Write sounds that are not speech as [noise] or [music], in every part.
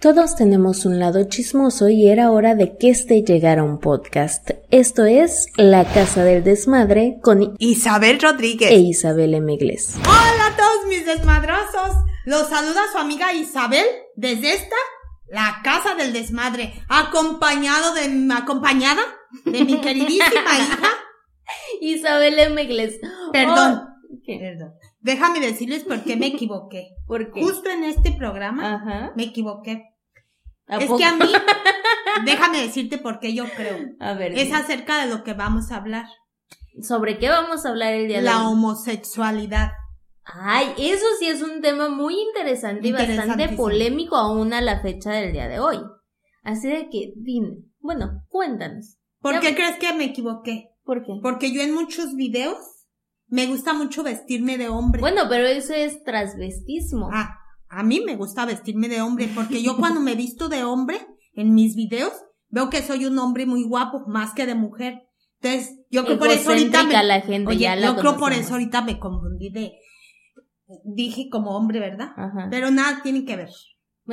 Todos tenemos un lado chismoso y era hora de que este llegara a un podcast. Esto es La Casa del Desmadre con Isabel Rodríguez e Isabel Emigles. Hola a todos mis desmadrosos. Los saluda su amiga Isabel desde esta, La Casa del Desmadre, acompañado de, acompañada de mi [laughs] queridísima hija. Isabel Emigles. Perdón. Oh, Perdón. Déjame decirles por qué me [laughs] equivoqué. ¿Por qué? Justo en este programa me equivoqué. Es que a mí, [laughs] déjame decirte por qué yo creo. A ver. Es acerca de lo que vamos a hablar. ¿Sobre qué vamos a hablar el día de hoy? La homosexualidad. Ay, eso sí es un tema muy interesante y bastante polémico aún a la fecha del día de hoy. Así de que, dime, bueno, cuéntanos. ¿Por qué crees que me equivoqué? ¿Por qué? Porque yo en muchos videos me gusta mucho vestirme de hombre. Bueno, pero eso es transvestismo. Ah, a mí me gusta vestirme de hombre, porque yo cuando me visto de hombre en mis videos, veo que soy un hombre muy guapo, más que de mujer. Entonces, yo creo por eso ahorita me, la gente, oye, yo creo por eso ahorita me confundí de, dije como hombre, ¿verdad? Ajá. Pero nada tiene que ver.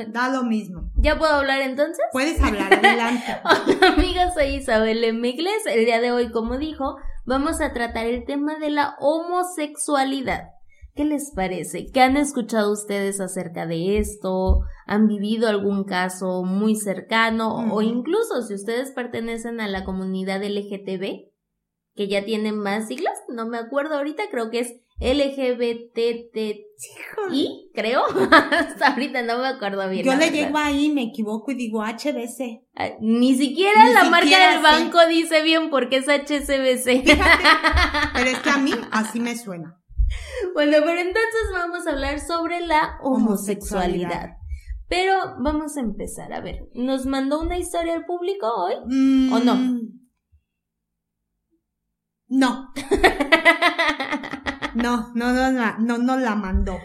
Da lo mismo. ¿Ya puedo hablar entonces? Puedes hablar, adelante. [laughs] Hola amigas, soy Isabel Migles. El día de hoy, como dijo, vamos a tratar el tema de la homosexualidad. ¿Qué les parece? ¿Qué han escuchado ustedes acerca de esto? ¿Han vivido algún caso muy cercano? O incluso si ustedes pertenecen a la comunidad LGTB, que ya tiene más siglas, no me acuerdo ahorita, creo que es LGBTTI, creo. [laughs] Hasta ahorita no me acuerdo bien. Yo le llego ahí, me equivoco y digo HBC. Ah, ni siquiera la marca del banco dice bien porque es HCBC. [laughs] pero es que a mí así me suena. Bueno, pero entonces vamos a hablar sobre la homosexualidad. Pero vamos a empezar. A ver, ¿nos mandó una historia al público hoy? ¿O no? No. [laughs] No, no, no, no, no, no la mandó.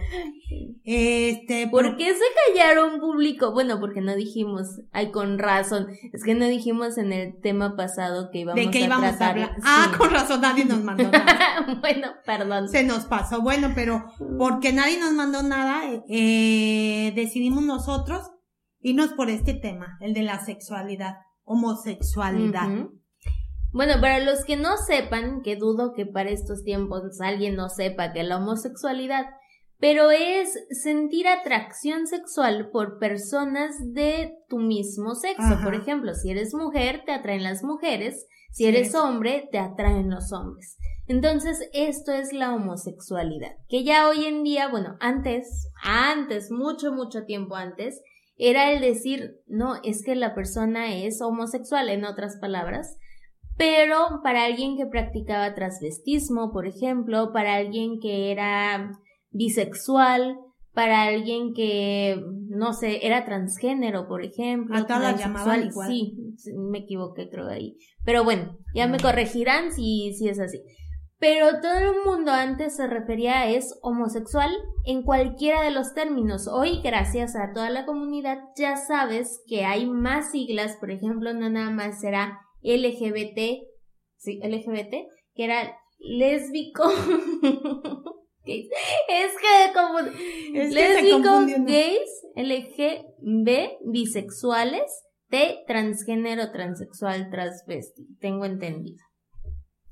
Este, ¿por qué se callaron público? Bueno, porque no dijimos, ay, con razón, es que no dijimos en el tema pasado que íbamos ¿De qué a íbamos a hablar? Ah, con razón, nadie nos mandó nada. [laughs] bueno, perdón. Se nos pasó, bueno, pero porque nadie nos mandó nada, eh, decidimos nosotros irnos por este tema, el de la sexualidad, homosexualidad. Bueno, para los que no sepan, que dudo que para estos tiempos alguien no sepa que la homosexualidad, pero es sentir atracción sexual por personas de tu mismo sexo. Por ejemplo, si eres mujer, te atraen las mujeres, si eres hombre, te atraen los hombres. Entonces, esto es la homosexualidad, que ya hoy en día, bueno, antes, antes, mucho, mucho tiempo antes, era el decir, no, es que la persona es homosexual, en otras palabras, pero para alguien que practicaba transvestismo, por ejemplo, para alguien que era bisexual, para alguien que, no sé, era transgénero, por ejemplo. A todas llamaban igual. Sí, me equivoqué creo ahí. Pero bueno, ya me corregirán si, si es así. Pero todo el mundo antes se refería a es homosexual en cualquiera de los términos. Hoy, gracias a toda la comunidad, ya sabes que hay más siglas, por ejemplo, no nada más será LGBT, sí, LGBT, que era lésbico. [laughs] es que como es lésbico, gays, LGB, bisexuales, T, transgénero, transexual, transvesti. Tengo entendido.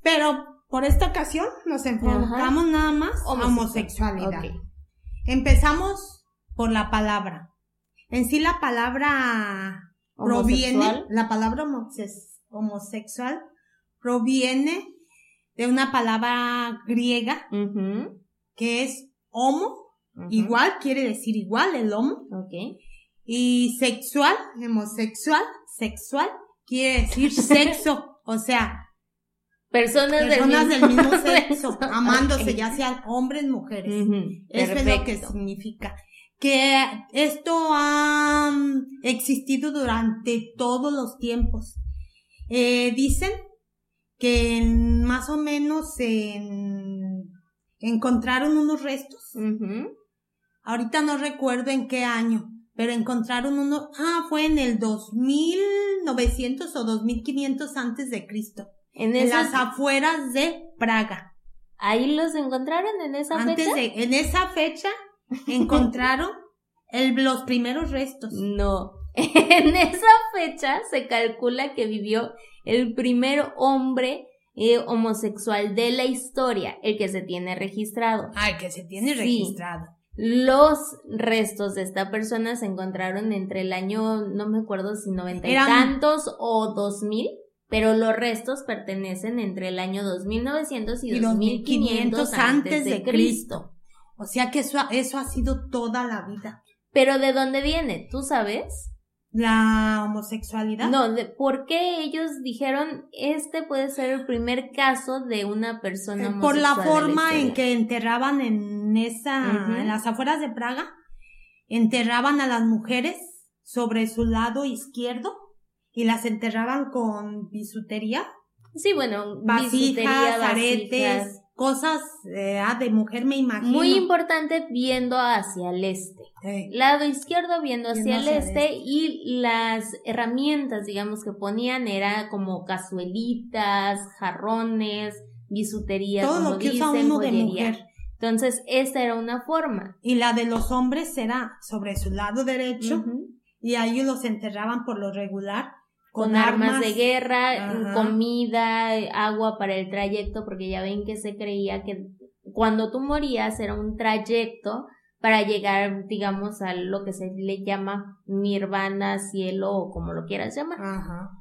Pero por esta ocasión nos enfocamos nada más a homosexualidad. Empezamos por la palabra. En sí la palabra proviene, la palabra homosexual proviene de una palabra griega que es homo, igual quiere decir igual el homo. Y sexual, homosexual, sexual, quiere decir [laughs] sexo, o sea, personas, del, mismo, sexo, [laughs] amándose, ya sean hombres, mujeres. Eso es lo que significa. Que esto ha existido durante todos los tiempos. Eh, dicen que más o menos encontraron unos restos. Ahorita no recuerdo en qué año, pero encontraron uno, ah, fue en el 2900 o 2500 antes de Cristo. En, las afueras de Praga. ¿Ahí los encontraron en esa antes fecha? De, en esa fecha [laughs] encontraron el, los primeros restos. No. [laughs] En esa fecha se calcula que vivió el primer hombre eh, homosexual de la historia, el que se tiene registrado. Ah, el que se tiene registrado. Los restos de esta persona se encontraron entre el año, no me acuerdo si noventa y tantos o dos mil, pero los restos pertenecen entre el año 2900 y, y 2500 antes de Cristo. O sea que eso, eso ha sido toda la vida. Pero ¿de dónde viene? ¿Tú sabes? La homosexualidad. No, de, ¿por qué ellos dijeron este puede ser el primer caso de una persona homosexual? Por la forma en que enterraban en esa, en las afueras de Praga, enterraban a las mujeres sobre su lado izquierdo y las enterraban con bisutería. Sí, bueno, vasijas, aretes, cosas eh, ah, de mujer me imagino. Muy importante viendo hacia el este. Lado izquierdo viendo hacia el este, y las herramientas, digamos, que ponían era como cazuelitas, jarrones, bisutería, Todo como lo que usa uno de mujer. Entonces, esta era una forma. Y la de los hombres era sobre su lado derecho y ahí los enterraban por lo regular con, armas, de guerra, comida, agua para el trayecto, porque ya ven que se creía que cuando tú morías era un trayecto para llegar, digamos, a lo que se le llama nirvana, cielo o como lo quieras llamar. Ajá.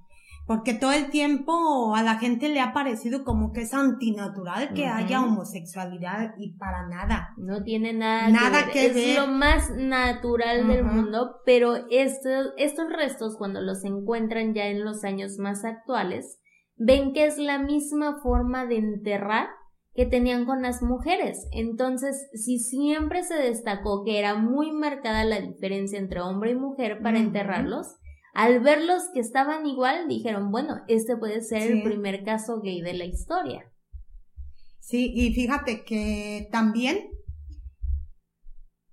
Porque todo el tiempo a la gente le ha parecido como que es antinatural que haya homosexualidad y para nada. No tiene nada, nada que, ver. es lo más natural del mundo, pero estos, estos restos cuando los encuentran ya en los años más actuales, ven que es la misma forma de enterrar que tenían con las mujeres. Entonces, si siempre se destacó que era muy marcada la diferencia entre hombre y mujer para enterrarlos, al verlos que estaban igual, dijeron, bueno, este puede ser el primer caso gay de la historia. Sí, y fíjate que también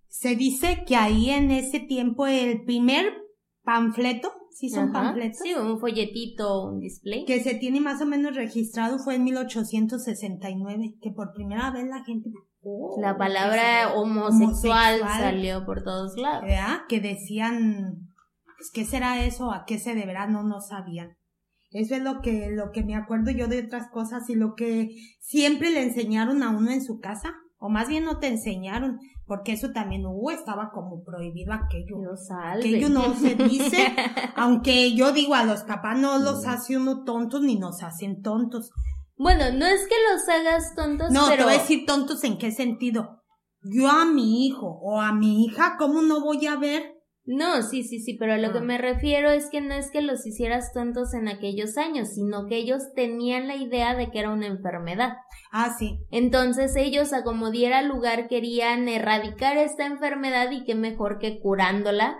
se dice que ahí en ese tiempo el primer panfleto, sí son panfletos. Sí, un folletito, un display. Que se tiene más o menos registrado fue en 1869, que por primera vez la gente... Oh, la palabra homosexual, salió por todos lados. Que decían pues, ¿qué será eso? ¿A qué se deberá? No, no sabían. Eso es lo que, lo que me acuerdo yo de otras cosas y lo que siempre le enseñaron a uno en su casa. O más bien no te enseñaron, porque eso también hubo, estaba como prohibido aquello. Aquello no se dice, [laughs] aunque yo digo a los papás no los mm. hace uno tontos ni nos hacen tontos. Bueno, no es que los hagas tontos, no, pero... te voy a decir tontos en qué sentido. Yo a mi hijo o a mi hija, ¿cómo no voy a ver no, sí, sí, sí, pero a lo que ah. me refiero es que no es que los hicieras tontos en aquellos años, sino que ellos tenían la idea de que era una enfermedad. Ah, sí. Entonces ellos, a como diera lugar, querían erradicar esta enfermedad y qué mejor que curándola,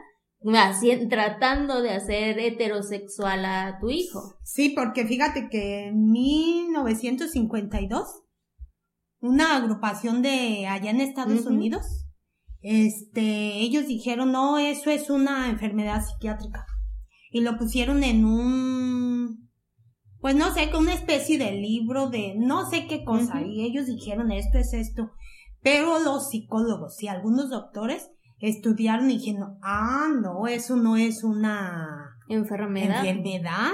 así, tratando de hacer heterosexual a tu hijo. Sí, porque fíjate que en 1952, una agrupación de allá en Estados Unidos, este, ellos dijeron, no, eso es una enfermedad psiquiátrica. Y lo pusieron en un, pues no sé, con una especie de libro de no sé qué cosa. Y ellos dijeron, esto es esto. Pero los psicólogos y algunos doctores estudiaron y dijeron, ah, no, eso no es una enfermedad. Enfermedad,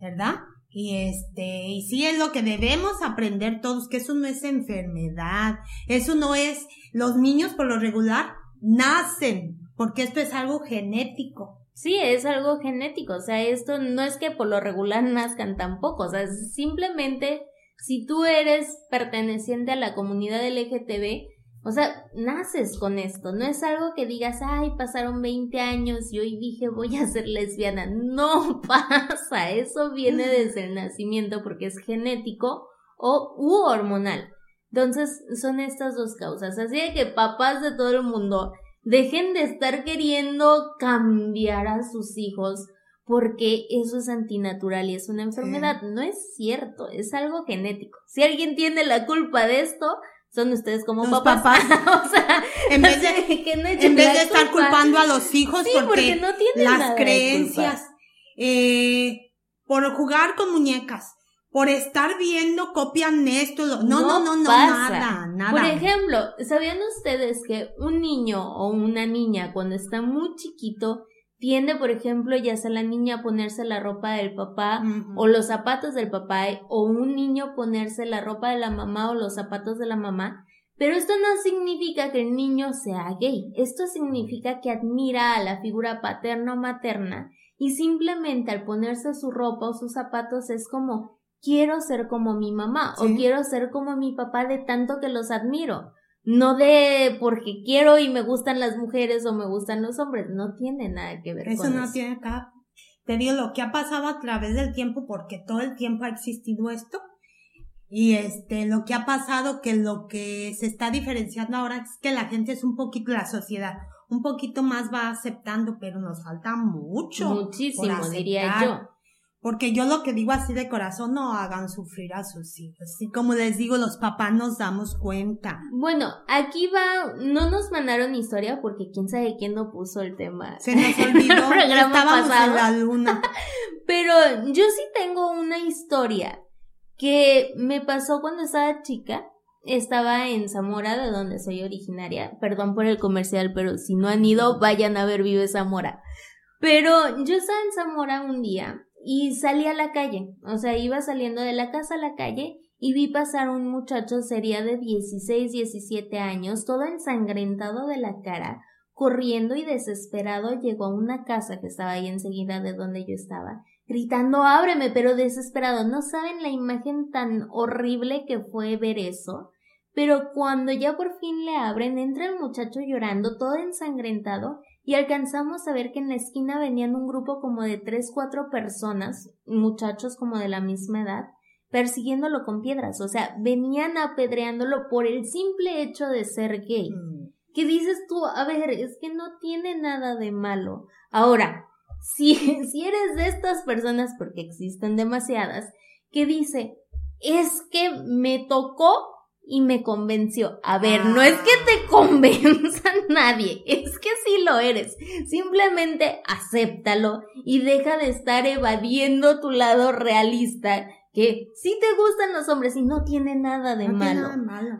¿verdad? Y este, y sí es lo que debemos aprender todos, que eso no es enfermedad, eso no es, los niños por lo regular nacen, porque esto es algo genético. Sí, es algo genético, o sea, esto no es que por lo regular nazcan tampoco, o sea, simplemente si tú eres perteneciente a la comunidad LGTB, o sea, naces con esto, no es algo que digas, ay, pasaron 20 años y hoy dije voy a ser lesbiana. No [laughs] pasa, eso viene desde el nacimiento porque es genético o u hormonal. Entonces, son estas dos causas. Así que papás de todo el mundo, dejen de estar queriendo cambiar a sus hijos porque eso es antinatural y es una enfermedad. No es cierto, es algo genético. Si alguien tiene la culpa de esto, son ustedes como papás. [laughs] o sea, en vez de, en vez de estar culpando a los hijos porque, no las creencias, eh, por jugar con muñecas, por estar viendo, copian esto, no, no, no, no, nada, nada. Por ejemplo, ¿sabían ustedes que un niño o una niña cuando está muy chiquito tiende, por ejemplo, ya sea la niña a ponerse la ropa del papá o los zapatos del papá o un niño ponerse la ropa de la mamá o los zapatos de la mamá. Pero esto no significa que el niño sea gay, esto significa que admira a la figura paterna o materna y simplemente al ponerse su ropa o sus zapatos es como quiero ser como mi mamá o quiero ser como mi papá de tanto que los admiro. No de porque quiero y me gustan las mujeres o me gustan los hombres, no tiene nada que ver eso con eso. no tiene acá. Te digo lo que ha pasado a través del tiempo porque todo el tiempo ha existido esto y este lo que ha pasado que lo que se está diferenciando ahora es que la gente es un poquito la sociedad un poquito más va aceptando, pero nos falta mucho. Muchísimo, diría yo. Porque yo lo que digo así de corazón, no hagan sufrir a sus hijos. Así como les digo, los papás nos damos cuenta. Bueno, aquí va, no nos mandaron historia porque quién sabe quién no puso el tema. Se nos [laughs] olvidó, estábamos en la luna. [laughs] Pero yo sí tengo una historia que me pasó cuando estaba chica. Estaba en Zamora, de donde soy originaria. Perdón por el comercial, pero si no han ido, vayan a ver Vive Zamora. Pero yo estaba en Zamora un día y salí a la calle, o sea, iba saliendo de la casa a la calle y vi pasar un muchacho sería de 16, 17 años, todo ensangrentado de la cara, corriendo y desesperado llegó a una casa que estaba ahí enseguida de donde yo estaba, gritando ábreme, pero desesperado. No saben la imagen tan horrible que fue ver eso. Pero cuando ya por fin le abren, entra el muchacho llorando, todo ensangrentado, y alcanzamos a ver que en la esquina venían un grupo como de tres, cuatro personas, muchachos como de la misma edad, persiguiéndolo con piedras, o sea, venían apedreándolo por el simple hecho de ser gay. Mm. ¿Qué dices tú? A ver, es que no tiene nada de malo. Ahora, si, [laughs] si eres de estas personas, porque existen demasiadas, que dice, es que me tocó y me convenció. A ver, no es que te convenza [laughs] nadie, es que sí lo eres. Simplemente acéptalo y deja de estar evadiendo tu lado realista. Que sí te gustan los hombres y no tiene nada de malo.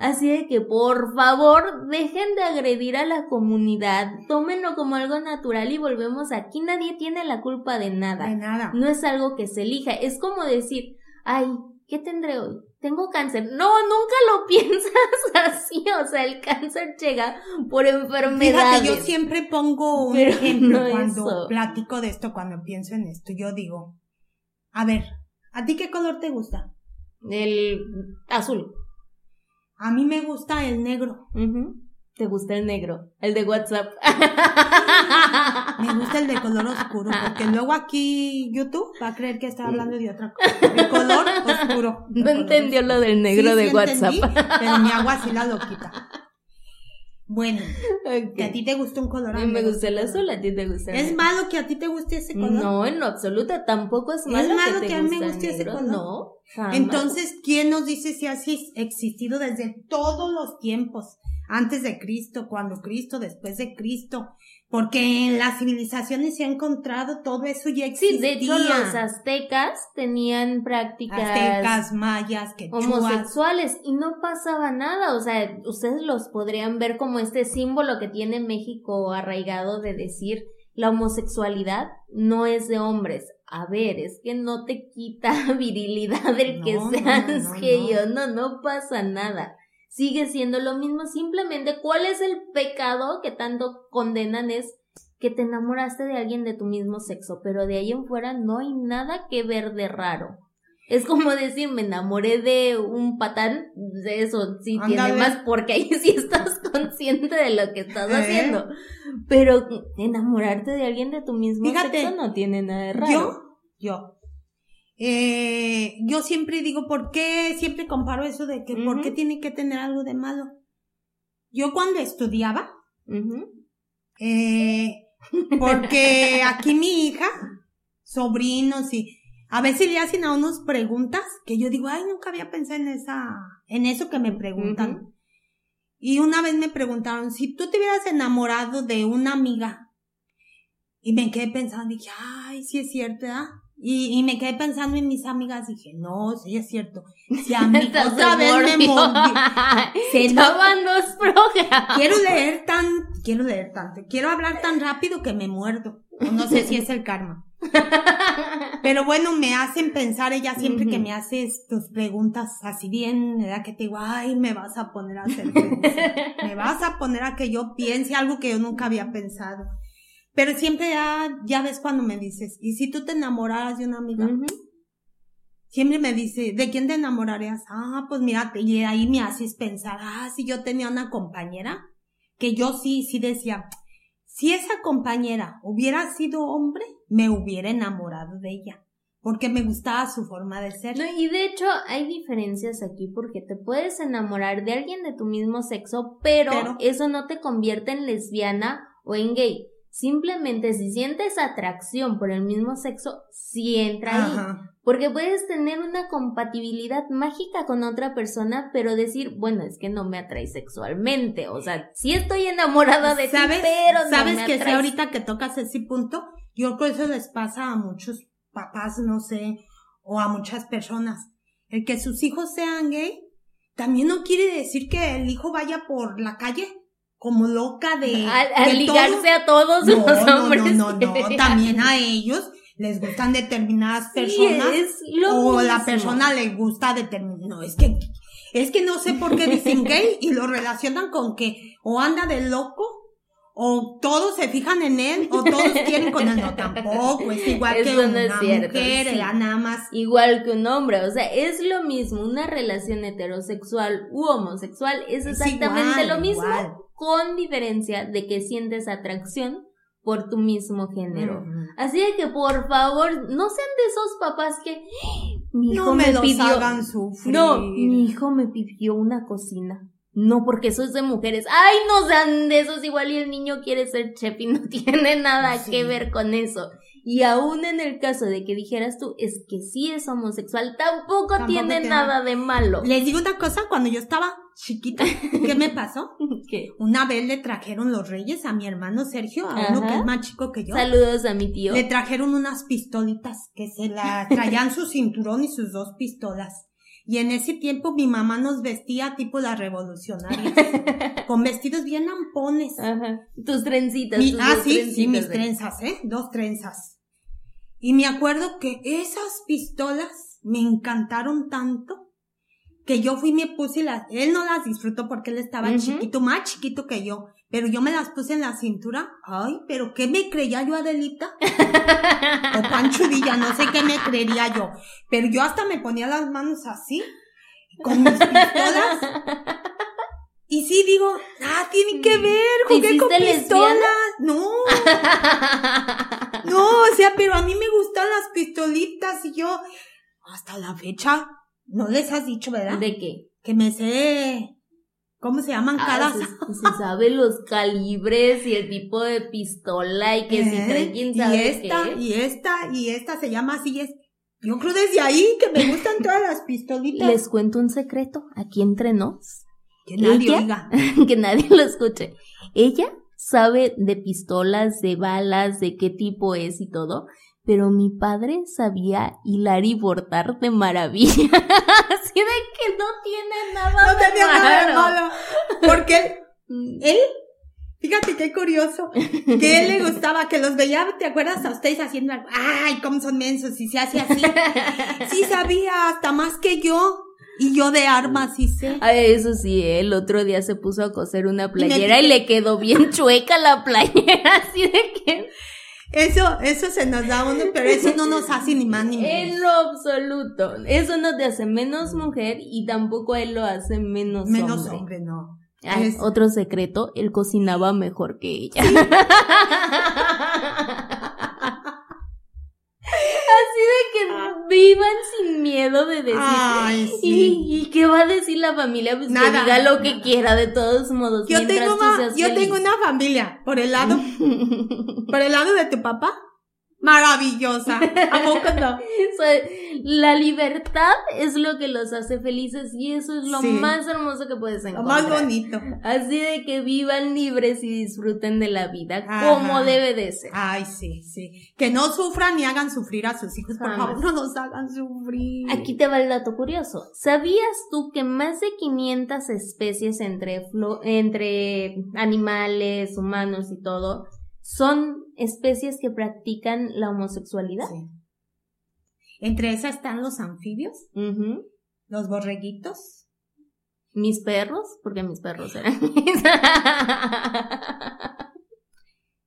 Así de que por favor dejen de agredir a la comunidad, tómenlo como algo natural y volvemos aquí. Nadie tiene la culpa de nada. De nada. No es algo que se elija. Es como decir, ay, ¿qué tendré hoy? Tengo cáncer. No, nunca lo [laughs] piensas así, o sea, el cáncer llega por enfermedades. Fíjate, yo siempre pongo un ejemplo cuando platico de esto, cuando pienso en esto, yo digo, a ver, ¿a ti qué color te gusta? El azul. A mí me gusta el negro. ¿Te gusta el negro? El de WhatsApp. Me gusta el de color oscuro, porque luego aquí YouTube va a creer que está hablando de otra cosa. De color oscuro. [laughs] no entendió lo del negro de WhatsApp. pero mi agua sí la lo quita. Bueno, que a ti te gusta un color. A mí me gusta el azul, a ti te gusta el ¿Es malo que a ti te guste ese color? No, en lo absoluto, tampoco es malo. ¿Es malo que, a mí me guste ese color? No. Entonces, ¿quién nos dice si ha existido desde todos los tiempos? Antes de Cristo, cuando Cristo, después de Cristo, porque en las civilizaciones se ha encontrado todo eso ya existía. Sí, de hecho los aztecas tenían prácticas aztecas, mayas, homosexuales y no pasaba nada, o sea, ustedes los podrían ver como este símbolo que tiene México arraigado de decir la homosexualidad no es de hombres. A ver, es que no te quita [laughs] virilidad el que seas gay no, no pasa nada sigue siendo lo mismo. Simplemente, ¿cuál es el pecado que tanto condenan? Es que te enamoraste de alguien de tu mismo sexo, pero de ahí en fuera no hay nada que ver de raro. Es como decir, me enamoré de un patán, de eso sí tiene más, porque ahí sí estás [laughs] consciente de lo que estás ¿Eh? haciendo. Pero enamorarte de alguien de tu mismo sexo no tiene nada de raro. Yo, yo, eh, yo siempre digo, ¿por qué? Siempre comparo eso de que, ¿por qué tiene que tener algo de malo? Yo cuando estudiaba, eh, porque aquí mi hija, sobrinos y a veces le hacen a unos preguntas que yo digo, ay, nunca había pensado en esa, en eso que me preguntan. Y una vez me preguntaron, si tú te hubieras enamorado de una amiga, y me quedé pensando, dije, ay, sí es cierto, ¿ah? Y, y, me quedé pensando en mis amigas, dije, no, sí es cierto. Si [laughs] a mí otra vez me [laughs] Se Estaban dos programas. Quiero leer tan, quiero leer tanto, quiero hablar tan rápido que me muerdo. no sé si es el karma. [laughs] Pero bueno, me hacen pensar ella siempre que me hace tus preguntas así bien, ¿verdad? Que te digo, ay, me vas a poner a hacer me vas a poner a que yo piense algo que yo nunca había pensado. Pero siempre ya, ya ves cuando me dices, ¿y si tú te enamoraras de una amiga? Siempre me dice, ¿de quién te enamorarías? Ah, pues mira, y ahí me haces pensar, ah, si yo tenía una compañera, que yo sí, sí decía, si esa compañera hubiera sido hombre, me hubiera enamorado de ella, porque me gustaba su forma de ser. No, y de hecho hay diferencias aquí porque te puedes enamorar de alguien de tu mismo sexo, pero, eso no te convierte en lesbiana o en gay. Simplemente si sientes atracción por el mismo sexo, sí entra ahí. Porque puedes tener una compatibilidad mágica con otra persona, pero decir, bueno, es que no me atrae sexualmente. O sea, sí estoy enamorada de ti, pero no ¿Sabes me que si ahorita que tocas ese punto? Yo creo que eso les pasa a muchos papás, no sé, o a muchas personas. El que sus hijos sean gay, también no quiere decir que el hijo vaya por la calle como loca de... [laughs] A, ligarse a todos los hombres. No, no, no, también a ellos les gustan determinadas personas o la persona le gusta determinar, no, es que, es que no sé por qué dicen gay y lo relacionan con que o anda de loco o todos se fijan en él o todos quieren con él. No, tampoco, es igual que una mujer, nada más. Igual que un hombre, o sea, es lo mismo, una relación heterosexual u homosexual es exactamente lo mismo, con diferencia de que sientes atracción por tu mismo género. Así de que por favor, no sean de esos papás que mi hijo no me, pidió sufrir. No, mi hijo me pidió una cocina. No, porque eso es de mujeres. Ay, no sean de esos igual y el niño quiere ser chef y no [laughs] tiene nada que ver con eso. Y aún en el caso de que dijeras tú, es que sí es homosexual, tampoco, tiene nada de malo. Les digo una cosa, cuando yo estaba chiquita, ¿qué me pasó? [laughs] ¿Qué? Una vez le trajeron los reyes a mi hermano Sergio, a uno que es más chico que yo. Saludos a mi tío. Le trajeron unas pistolitas que se la traían su cinturón y sus dos pistolas. Y en ese tiempo mi mamá nos vestía tipo la revolucionaria, [laughs] con vestidos bien ampones. Ajá. Tus trencitas. ah, sí, sí, mis trenzas, ¿eh? Dos trenzas. Y me acuerdo que esas pistolas me encantaron tanto que yo fui y me puse las, él no las disfrutó porque él estaba chiquito, más chiquito que yo, pero yo me las puse en la cintura. Ay, pero ¿qué me creía yo, Adelita? [laughs] o Pancho Villa, no sé qué me creería yo. Pero yo hasta me ponía las manos así, con mis pistolas. Y sí digo, ah, tiene que ver, jugué con pistolas. No. [laughs] no, o sea, pero a mí me gustan las pistolitas y yo, hasta la fecha, no les has dicho, ¿verdad? ¿De qué? Que me sé ¿Cómo se llaman ah, cada? Se, [laughs] se, sabe los calibres y el tipo de pistola y que si trae eh, quién sabe y esta, Y esta, y esta se llama así, es yo creo desde ahí que me gustan todas las pistolitas. Les cuento un secreto, aquí entre nos. Que nadie oiga. [laughs] que nadie lo escuche. Ella sabe de pistolas, de balas, de qué tipo es y todo, pero mi padre sabía hilar y bordar de maravilla. [laughs] Así de que no tiene nada no tenía nada de malo. Porque mm. él, fíjate qué curioso, que él le gustaba que los veía, ¿te acuerdas a ustedes haciendo algo? Ay, cómo son mensos y se hace así. [laughs] Sí sabía hasta más que yo. Y yo de armas sí sé. Ay, eso sí, el otro día se puso a coser una playera y, y le quedó bien chueca la playera, [laughs] así de que eso, eso se nos da uno, pero eso no nos hace ni más ni menos. En lo absoluto. Eso no te hace menos mujer y tampoco él lo hace menos, hombre. Menos hombre, no. Otro secreto, él cocinaba mejor que ella. [laughs] Así de que ah. vivan sin miedo de decir. Ay, sí. ¿Y, qué va a decir la familia? Pues que diga lo que quiera, de todos modos. Yo tengo una, yo tengo una familia, por el lado, [laughs] por el lado de tu papá, maravillosa. ¿A poco no? la libertad es lo que los hace felices y eso es lo más hermoso que puedes encontrar. Lo más bonito. Así de que vivan libres y disfruten de la vida como debe de ser. Ay, sí, sí. Que no sufran ni hagan sufrir a sus hijos. Por favor, no nos hagan sufrir. Aquí te va el dato curioso. ¿Sabías tú que más de 500 especies entre, entre animales, humanos y todo son especies que practican la homosexualidad. Sí. Entre esas están los anfibios, los borreguitos. Mis perros, porque mis perros [laughs] eran mis.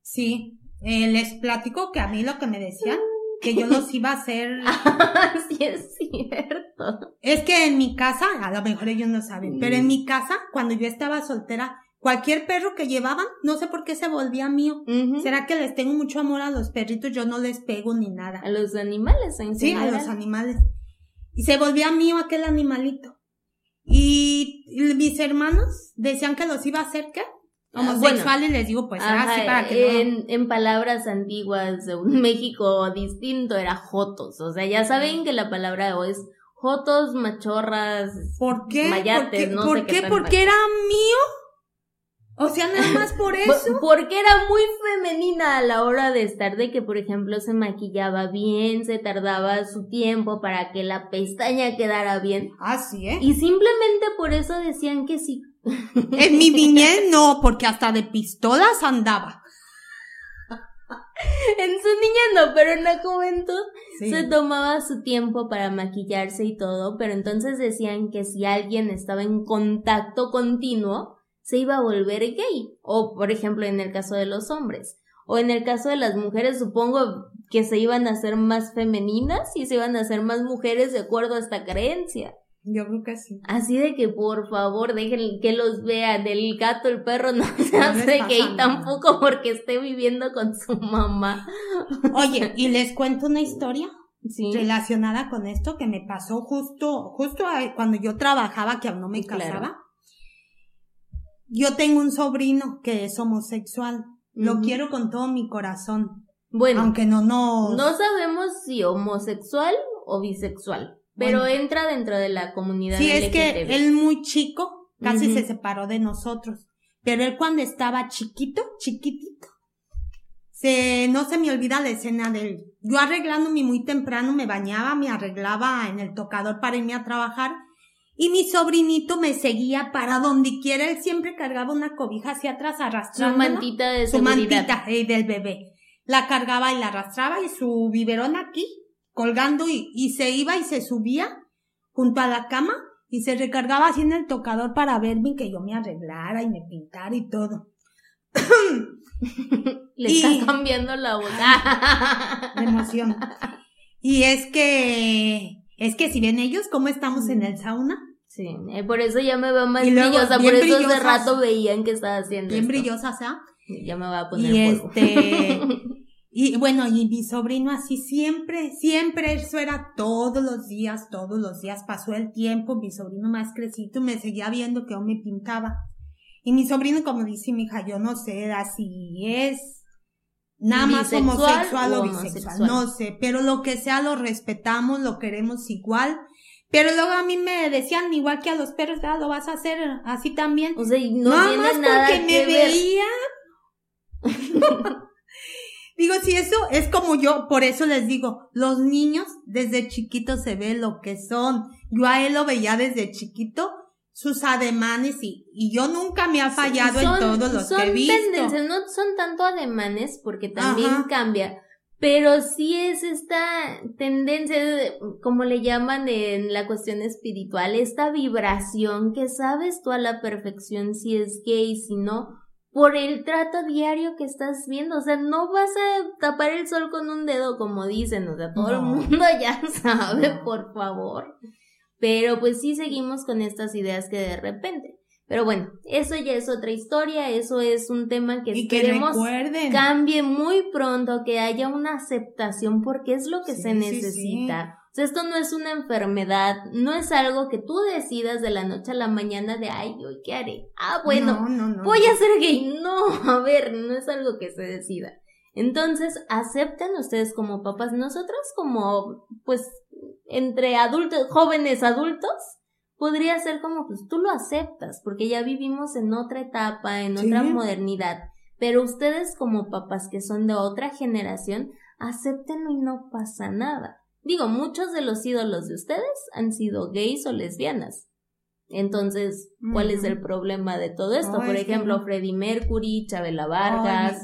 sí, eh, les platico que a mí lo que me decían, que yo los iba a hacer. [laughs] sí, es cierto. Es que en mi casa, a lo mejor ellos no saben, pero en mm. mi casa, cuando yo estaba soltera, Cualquier perro que llevaban, no sé por qué se volvía mío. ¿Será que les tengo mucho amor a los perritos? Yo no les pego ni nada. A los animales, en Sí, a los animales. Y se volvía mío aquel animalito. Y mis hermanos decían que los iba a hacer, ¿qué? Ah, Homosexuales, les digo, pues, así para que en, en palabras antiguas de un [laughs] México distinto era jotos. O sea, ya saben que la palabra es jotos, machorras, ¿Por qué? mayates, no ¿por qué? Porque era mío o sea, nada más por [laughs] eso. Porque era muy femenina a la hora de estar, de que, por ejemplo, se maquillaba bien, se tardaba su tiempo para que la pestaña quedara bien. Ah, sí, ¿eh? Y simplemente por eso decían que sí. [laughs] En mi niñez no, porque hasta de pistolas andaba. [laughs] en su niñez no, pero en la juventud se tomaba su tiempo para maquillarse y todo, pero entonces decían que si alguien estaba en contacto continuo, se iba a volver gay. O, por ejemplo, en el caso de los hombres. O en el caso de las mujeres, supongo que se iban a hacer más femeninas y se iban a hacer más mujeres de acuerdo a esta creencia. Yo creo que sí. Así de que por favor dejen que los vean. El gato, el perro no [laughs] se hace gay tampoco porque esté viviendo con su mamá. [laughs] Oye, y les cuento una historia relacionada con esto que me pasó justo, justo cuando yo trabajaba, que aún no me casaba. Yo tengo un sobrino que es homosexual. Lo quiero con todo mi corazón. Bueno, aunque no no no sabemos si homosexual o bisexual, pero entra dentro de la comunidad. Sí, es que él muy chico, casi se separó de nosotros, pero él cuando estaba chiquito, chiquitito, se no se me olvida la escena de él. Yo arreglándome muy temprano, me bañaba, me arreglaba en el tocador para irme a trabajar y mi sobrinito me seguía para donde quiera. Él siempre cargaba una cobija hacia atrás arrastrando. Su mantita de Su mantita eh, del bebé. La cargaba y la arrastraba y su biberón aquí, colgando y, y se iba y se subía junto a la cama y se recargaba así en el tocador para verme que yo me arreglara y me pintara y todo. [laughs] Le está cambiando la voz. [laughs] la emoción. Y es que, es que si ven ellos cómo estamos en el sauna, Sí, eh, por eso ya me veo más brillosa, por eso hace rato veían que estaba haciendo Bien brillosa, ¿sea? Ya me va a poner Y este... [laughs] y bueno, y mi sobrino así siempre, siempre, eso era todos los días, todos los días. Pasó el tiempo, mi sobrino más crecido me seguía viendo que aún me pintaba. Y mi sobrino, como dice mi hija, yo no sé, así es nada más homosexual o bisexual, no sé, pero lo que sea lo respetamos, lo queremos igual pero luego a mí me decían, igual que a los perros, ah, lo vas a hacer así también. O sea, no más nada porque me veía. [laughs] digo, si eso es como yo, por eso les digo, los niños desde chiquitos se ven lo que son. Yo a él lo veía desde chiquito, sus ademanes y, y yo nunca me ha fallado en todos los que he visto. Tendencias, no son tanto ademanes porque también cambia pero sí es esta tendencia, como le llaman en la cuestión espiritual, esta vibración que sabes tú a la perfección si es gay, si no, por el trato diario que estás viendo. O sea, no vas a tapar el sol con un dedo, como dicen, o sea, todo el mundo [laughs] ya sabe, por favor. Pero pues sí seguimos con estas ideas que de repente pero bueno, eso ya es otra historia, eso es un tema que queremos cambie muy pronto, que haya una aceptación porque es lo que se necesita. o sea, esto no es una enfermedad, no es algo que tú decidas de la noche a la mañana de, ay, hoy qué haré. Ah, bueno, voy a ser gay. No, a ver, no es algo que se decida. Entonces, acepten ustedes como papás, nosotros como, pues, entre adultos, jóvenes adultos, podría ser como, pues tú lo aceptas, porque ya vivimos en otra etapa, en otra modernidad, pero ustedes como papás que son de otra generación, acéptenlo y no pasa nada. Digo, muchos de los ídolos de ustedes han sido gays o lesbianas. Entonces, ¿cuál es el problema de todo esto? Por ejemplo, Freddie Mercury, Chabela Vargas.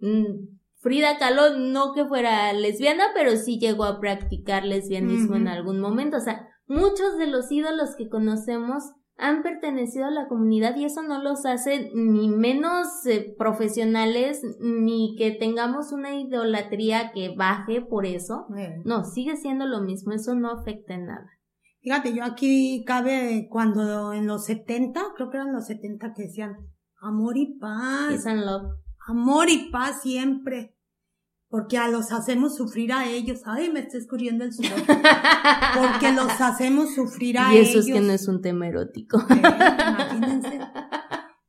Mm, Frida Kahlo no que fuera lesbiana, pero sí llegó a practicar lesbianismo en algún momento. O sea, muchos de los ídolos que conocemos han pertenecido a la comunidad y eso no los hace ni menos eh, profesionales ni que tengamos una idolatría que baje por eso. No, sigue siendo lo mismo, eso no afecta en nada. Fíjate, yo aquí cabe cuando en los 70, creo que eran los 70 que decían amor y paz. love amor y paz siempre. Porque a los hacemos sufrir a ellos. Ay, me está escurriendo el sudor. [laughs] Porque los hacemos sufrir a ellos. Y eso es que no es un tema erótico. imagínense.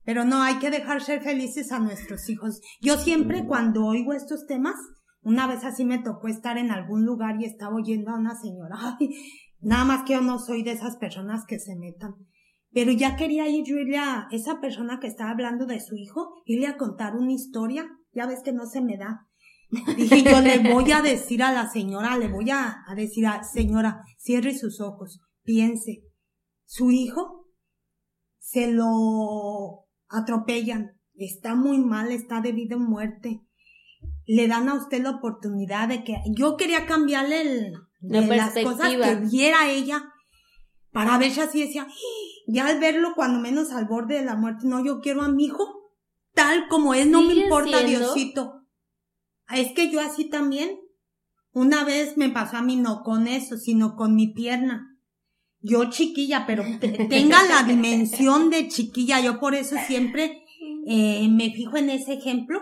Pero no, hay que dejar ser felices a nuestros hijos. Yo siempre cuando oigo estos temas, una vez así me tocó estar en algún lugar y estaba oyendo a una señora. Ay, nada más que yo no soy de esas personas que se metan. Pero ya quería ir yo irle a esa persona que estaba hablando de su hijo, irle a contar una historia. Ya ves que no se me da. Dije yo le [laughs] voy a decir a la señora, le voy a, a decir a señora, cierre sus ojos, piense. Su hijo se lo atropellan, está muy mal, está de vida en muerte. Le dan a usted la oportunidad de que yo quería cambiarle el, de las cosas que viera ella para ver si así decía, ya al verlo cuando menos al borde de la muerte, no, yo quiero a mi hijo tal como es, no me importa Diosito. Es que yo así también, una vez me pasó a mí no con eso, sino con mi pierna. Yo chiquilla, pero tenga la dimensión de chiquilla, yo por eso siempre eh, me fijo en ese ejemplo.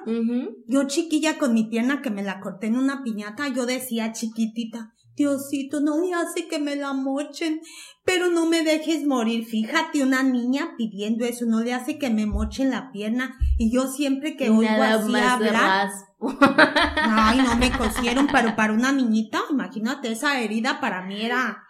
Yo chiquilla con mi pierna que me la corté en una piñata, yo decía chiquitita, Diosito, no le hace que me la mochen, pero no me dejes morir. Fíjate, una niña pidiendo eso, no le hace que me mochen la pierna. Y yo siempre que oigo así hablar. Ay, no me [laughs] cosieron, pero para una niñita, imagínate, esa herida para mí era.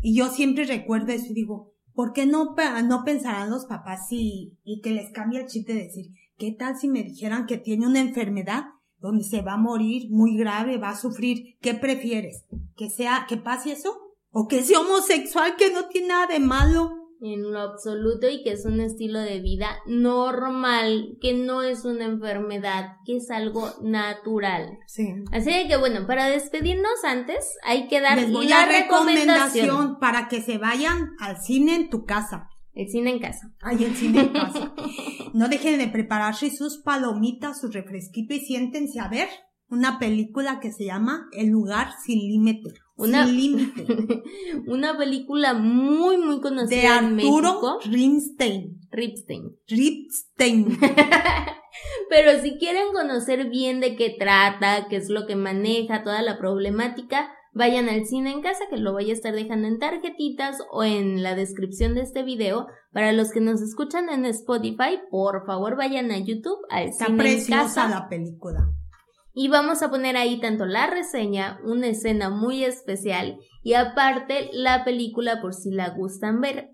Y yo siempre recuerdo eso y digo, ¿por qué no, no pensarán los papás y, y que les cambie el chiste de decir, ¿qué tal si me dijeran que tiene una enfermedad donde se va a morir muy grave, va a sufrir. ¿Qué prefieres? ¿Que sea, que pase eso? ¿O que sea homosexual que no tiene nada de malo? En lo absoluto y que es un estilo de vida normal, que no es una enfermedad, que es algo natural. Sí. Así que bueno, para despedirnos antes hay que dar la recomendación para que se vayan al cine en tu casa. El cine en casa. Ay, el cine en casa. [laughs] no dejen de prepararse sus palomitas, su refresquito y siéntense a ver una película que se llama El lugar sin límite. Una, sin límite. [laughs] una película muy, muy conocida de Arturo en Ripstein. Ripstein. Ripstein. [laughs] Pero si quieren conocer bien de qué trata, qué es lo que maneja, toda la problemática, vayan al cine en casa, que lo voy a estar dejando en tarjetitas o en la descripción de este video. Para los que nos escuchan en Spotify, por favor vayan a YouTube al cine en casa. la película. Y vamos a poner ahí tanto la reseña, una escena muy especial y aparte la película por si la gustan ver.